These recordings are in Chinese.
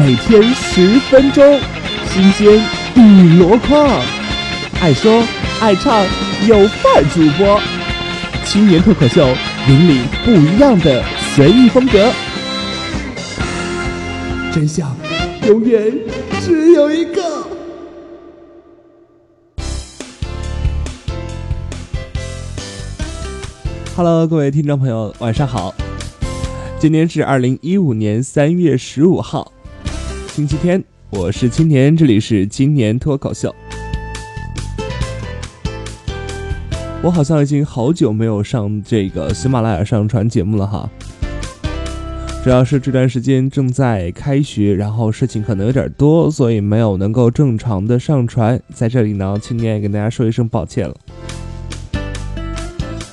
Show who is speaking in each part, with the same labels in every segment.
Speaker 1: 每天十分钟，新鲜一箩筐，爱说爱唱有范主播，青年脱口秀，引领不一样的随意风格，真相永远只有一个。Hello，各位听众朋友，晚上好。今天是二零一五年三月十五号，星期天。我是青年，这里是青年脱口秀。我好像已经好久没有上这个喜马拉雅上传节目了哈。主要是这段时间正在开学，然后事情可能有点多，所以没有能够正常的上传。在这里呢，青年也跟大家说一声抱歉了。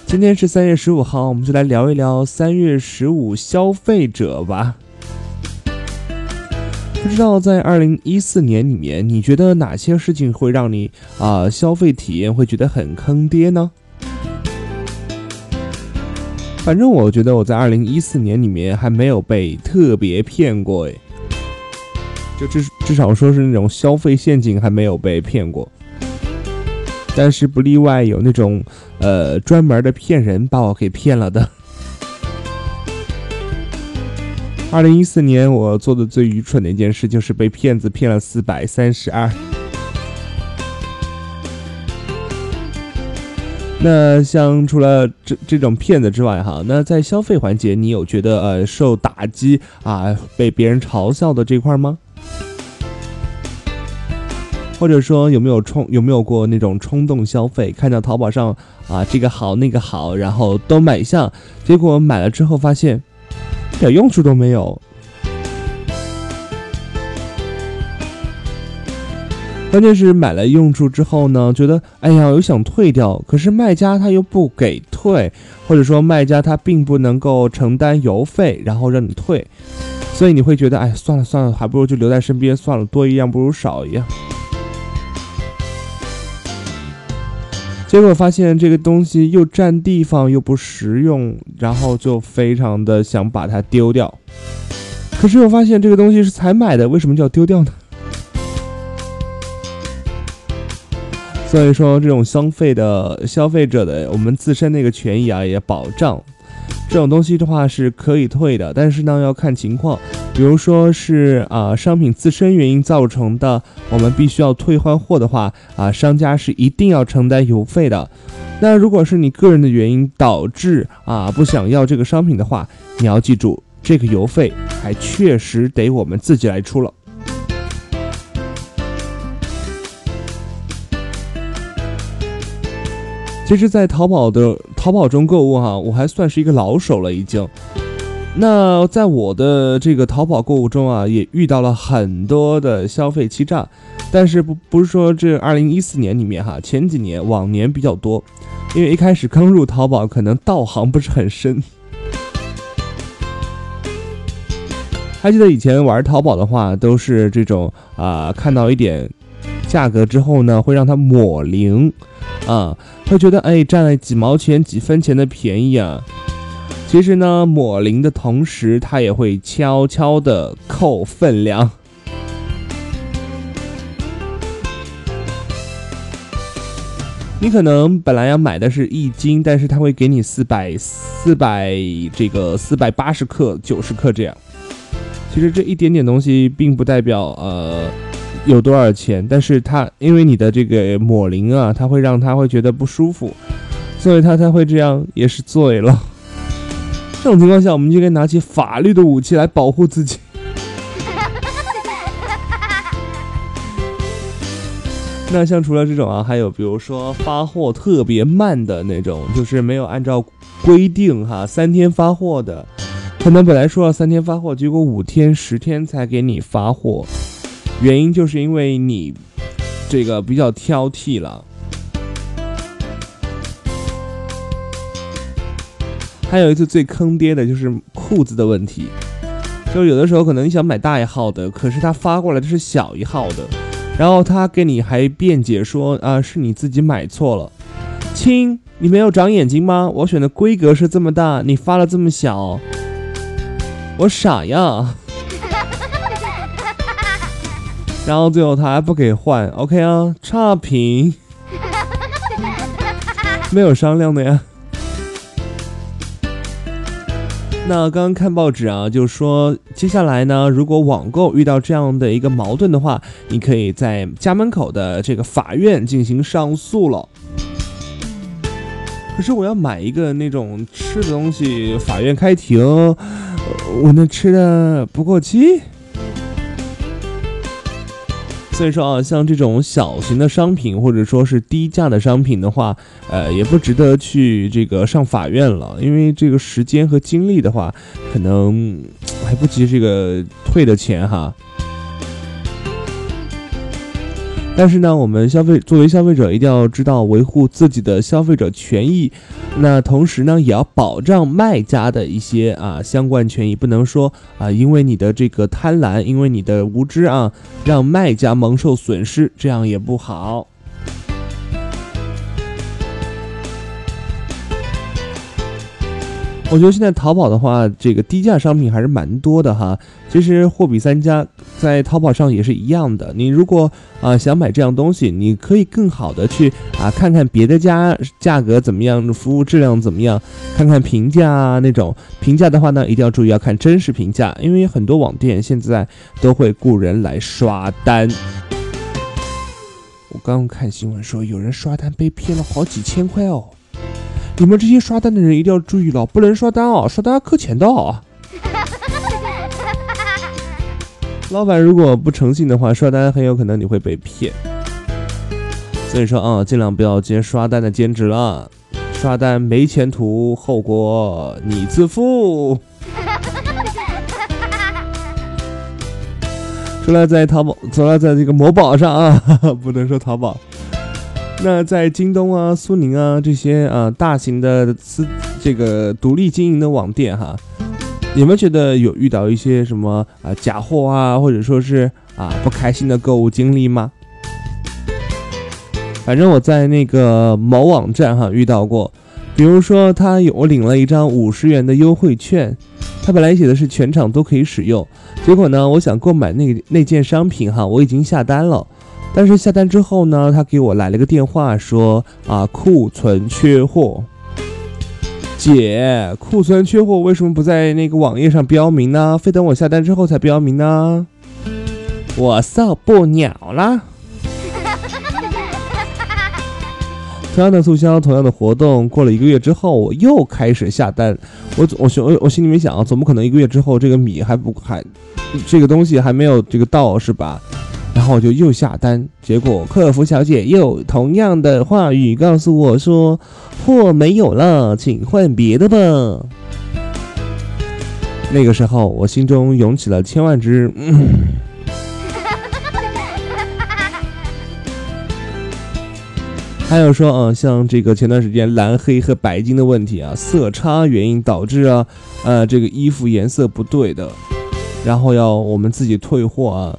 Speaker 1: 今天是三月十五号，我们就来聊一聊三月十五消费者吧。不知道在二零一四年里面，你觉得哪些事情会让你啊消费体验会觉得很坑爹呢？反正我觉得我在二零一四年里面还没有被特别骗过，哎，就至至少说是那种消费陷阱还没有被骗过。但是不例外，有那种，呃，专门的骗人把我给骗了的。二零一四年我做的最愚蠢的一件事就是被骗子骗了四百三十二。那像除了这这种骗子之外，哈，那在消费环节，你有觉得呃受打击啊，被别人嘲笑的这块吗？或者说有没有冲有没有过那种冲动消费？看到淘宝上啊这个好那个好，然后都买下，结果买了之后发现一点用处都没有。关键是买了用处之后呢，觉得哎呀又想退掉，可是卖家他又不给退，或者说卖家他并不能够承担邮费，然后让你退，所以你会觉得哎算了算了，还不如就留在身边算了，多一样不如少一样。结果发现这个东西又占地方又不实用，然后就非常的想把它丢掉。可是又发现这个东西是才买的，为什么就要丢掉呢？所以说，这种消费的消费者的我们自身那个权益啊，也保障。这种东西的话是可以退的，但是呢要看情况，比如说是啊商品自身原因造成的，我们必须要退换货的话啊，商家是一定要承担邮费的。那如果是你个人的原因导致啊不想要这个商品的话，你要记住这个邮费还确实得我们自己来出了。其实，在淘宝的淘宝中购物哈，我还算是一个老手了已经。那在我的这个淘宝购物中啊，也遇到了很多的消费欺诈，但是不不是说这二零一四年里面哈，前几年往年比较多，因为一开始刚入淘宝，可能道行不是很深。还记得以前玩淘宝的话，都是这种啊，看到一点价格之后呢，会让它抹零。啊，会觉得哎，占了几毛钱、几分钱的便宜啊。其实呢，抹零的同时，它也会悄悄的扣分量。你可能本来要买的是一斤，但是他会给你四百、四百这个四百八十克、九十克这样。其实这一点点东西，并不代表呃。有多少钱？但是他因为你的这个抹零啊，他会让他会觉得不舒服，所以他才会这样，也是醉了。这种情况下，我们就应该拿起法律的武器来保护自己。那像除了这种啊，还有比如说发货特别慢的那种，就是没有按照规定哈三天发货的，可能本来说要三天发货，结果五天、十天才给你发货。原因就是因为你这个比较挑剔了。还有一次最坑爹的就是裤子的问题，就是有的时候可能你想买大一号的，可是他发过来的是小一号的，然后他给你还辩解说啊是你自己买错了，亲，你没有长眼睛吗？我选的规格是这么大，你发了这么小，我傻呀。然后最后他还不给换，OK 啊，差评，没有商量的呀。那刚刚看报纸啊，就是说接下来呢，如果网购遇到这样的一个矛盾的话，你可以在家门口的这个法院进行上诉了。可是我要买一个那种吃的东西，法院开庭，我那吃的不过期。所以说啊，像这种小型的商品或者说是低价的商品的话，呃，也不值得去这个上法院了，因为这个时间和精力的话，可能还不及这个退的钱哈。但是呢，我们消费作为消费者，一定要知道维护自己的消费者权益。那同时呢，也要保障卖家的一些啊相关权益，不能说啊，因为你的这个贪婪，因为你的无知啊，让卖家蒙受损失，这样也不好。我觉得现在淘宝的话，这个低价商品还是蛮多的哈。其实货比三家，在淘宝上也是一样的。你如果啊想买这样东西，你可以更好的去啊看看别的家价格怎么样，服务质量怎么样，看看评价啊那种。评价的话呢，一定要注意要看真实评价，因为很多网店现在都会雇人来刷单。我刚刚看新闻说，有人刷单被骗了好几千块哦。你们这些刷单的人一定要注意了，不能刷单哦，刷单要扣钱的哦。老板如果不诚信的话，刷单很有可能你会被骗。所以说啊，尽量不要接刷单的兼职了，刷单没前途，后果你自负。除了在淘宝，除了在这个某宝上啊，不能说淘宝。那在京东啊、苏宁啊这些啊大型的私这个独立经营的网店哈，你们觉得有遇到一些什么啊假货啊，或者说是啊不开心的购物经历吗？反正我在那个某网站哈遇到过，比如说他有我领了一张五十元的优惠券，他本来写的是全场都可以使用，结果呢，我想购买那那件商品哈，我已经下单了。但是下单之后呢，他给我来了个电话，说啊库存缺货。姐，库存缺货为什么不在那个网页上标明呢？非等我下单之后才标明呢？我受不了啦！同样的促销，同样的活动，过了一个月之后，我又开始下单。我我心我心里面想，怎么可能一个月之后这个米还不还这个东西还没有这个到是吧？然后我就又下单，结果客服小姐又同样的话语告诉我说：“货没有了，请换别的吧。”那个时候，我心中涌起了千万只……嗯。还有说啊，像这个前段时间蓝黑和白金的问题啊，色差原因导致啊，呃，这个衣服颜色不对的，然后要我们自己退货啊。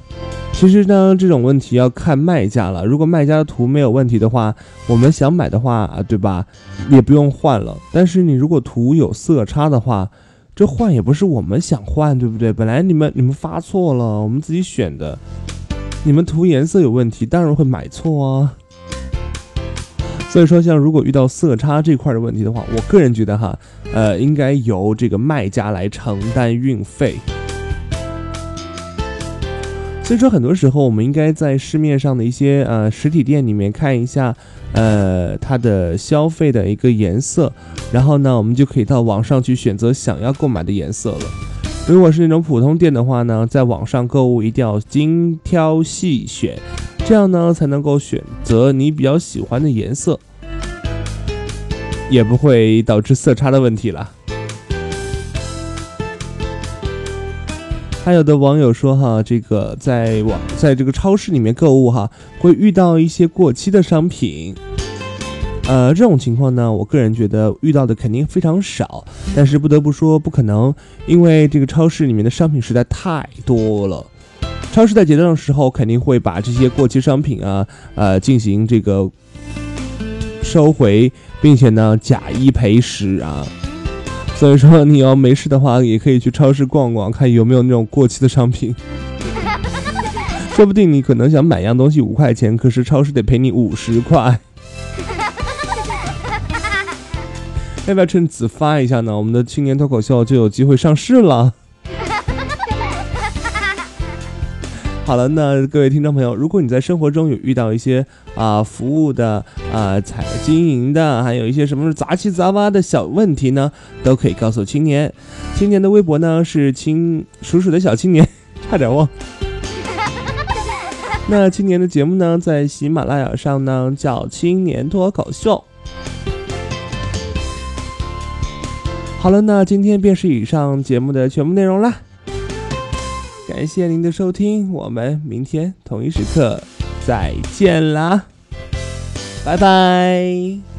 Speaker 1: 其实呢，这种问题要看卖家了。如果卖家的图没有问题的话，我们想买的话，对吧？也不用换了。但是你如果图有色差的话，这换也不是我们想换，对不对？本来你们你们发错了，我们自己选的，你们图颜色有问题，当然会买错啊。所以说，像如果遇到色差这块的问题的话，我个人觉得哈，呃，应该由这个卖家来承担运费。所以说，很多时候我们应该在市面上的一些呃实体店里面看一下，呃，它的消费的一个颜色，然后呢，我们就可以到网上去选择想要购买的颜色了。如果是那种普通店的话呢，在网上购物一定要精挑细选，这样呢才能够选择你比较喜欢的颜色，也不会导致色差的问题了。还有的网友说哈，这个在网在这个超市里面购物哈，会遇到一些过期的商品。呃，这种情况呢，我个人觉得遇到的肯定非常少，但是不得不说不可能，因为这个超市里面的商品实在太多了。超市在结账的时候肯定会把这些过期商品啊，呃，进行这个收回，并且呢，假一赔十啊。所以说，你要没事的话，也可以去超市逛逛，看有没有那种过期的商品。说不定你可能想买样东西五块钱，可是超市得赔你五十块。要不要趁此发一下呢？我们的青年脱口秀就有机会上市了。好了，那各位听众朋友，如果你在生活中有遇到一些啊服务的啊采经营的，还有一些什么杂七杂八的小问题呢，都可以告诉青年。青年的微博呢是青鼠鼠的小青年，差点忘。那青年的节目呢，在喜马拉雅上呢叫青年脱口秀。好了，那今天便是以上节目的全部内容啦。感谢您的收听，我们明天同一时刻再见啦，拜拜。